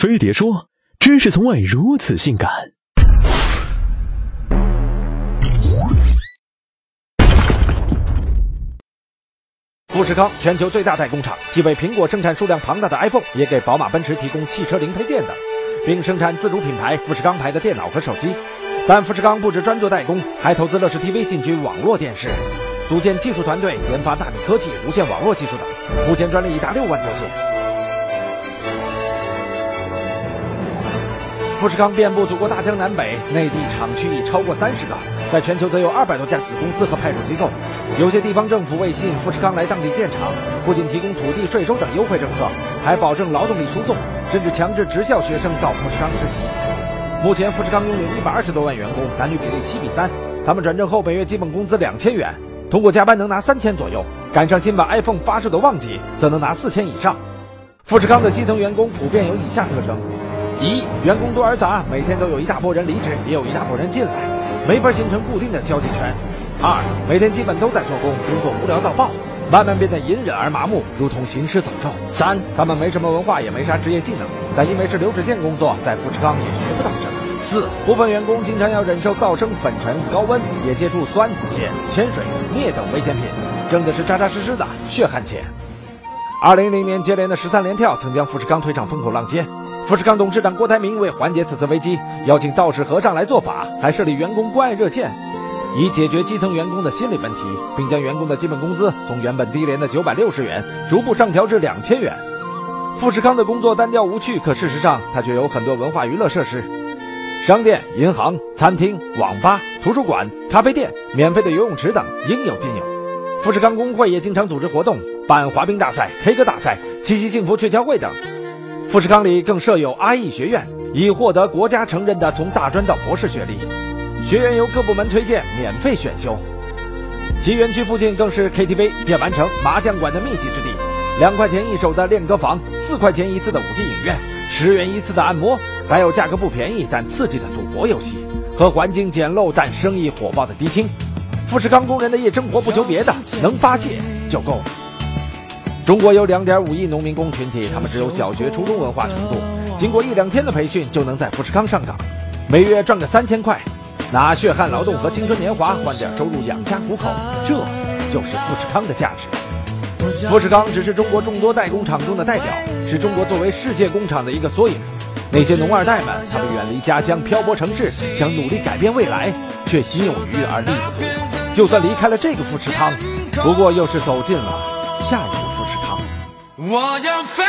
飞碟说：“知识从未如此性感。”富士康，全球最大代工厂，既为苹果生产数量庞大的 iPhone，也给宝马、奔驰提供汽车零配件等，并生产自主品牌富士康牌的电脑和手机。但富士康不止专做代工，还投资乐视 TV 进军网络电视，组建技术团队研发纳米科技、无线网络技术等，目前专利已达六万多件。富士康遍布祖国大江南北，内地厂区已超过三十个，在全球则有二百多家子公司和派驻机构。有些地方政府为吸引富士康来当地建厂，不仅提供土地、税收等优惠政策，还保证劳动力输送，甚至强制职校学生到富士康实习。目前，富士康拥有一百二十多万员工，男女比例七比三。他们转正后每月基本工资两千元，通过加班能拿三千左右，赶上新版 iPhone 发售的旺季，则能拿四千以上。富士康的基层员工普遍有以下特征。一员工多而杂，每天都有一大波人离职，也有一大波人进来，没法形成固定的交际圈。二每天基本都在做工，工作无聊到爆，慢慢变得隐忍而麻木，如同行尸走肉。三他们没什么文化，也没啥职业技能，但因为是流水线工作，在富士康也学不到什么。四部分员工经常要忍受噪声、粉尘、高温，也接触酸、碱、铅水、镍等危险品，挣的是扎扎实实的血汗钱。二零一零年接连的十三连跳，曾将富士康推上风口浪尖。富士康董事长郭台铭为缓解此次危机，邀请道士和尚来做法，还设立员工关爱热线，以解决基层员工的心理问题，并将员工的基本工资从原本低廉的九百六十元逐步上调至两千元。富士康的工作单调无趣，可事实上它却有很多文化娱乐设施，商店、银行、餐厅、网吧、图书馆、咖啡店、免费的游泳池等应有尽有。富士康工会也经常组织活动，办滑冰大赛、K 歌大赛、七夕幸福鹊桥会等。富士康里更设有 IE 学院，以获得国家承认的从大专到博士学历。学员由各部门推荐，免费选修。其园区附近更是 KTV、电玩城、麻将馆的密集之地。两块钱一手的练歌房，四块钱一次的五 D 影院，十元一次的按摩，还有价格不便宜但刺激的赌博游戏和环境简陋但生意火爆的迪厅。富士康工人的夜生活不求别的，能发泄就够了。中国有两点五亿农民工群体，他们只有小学、初中文化程度，经过一两天的培训就能在富士康上岗，每月赚个三千块，拿血汗劳动和青春年华换点收入养家糊口，这就是富士康的价值。富士康只是中国众多代工厂中的代表，是中国作为世界工厂的一个缩影。那些农二代们，他们远离家乡，漂泊城市，想努力改变未来，却心有余而力不足。就算离开了这个富士康，不过又是走进了下一个。我要飞。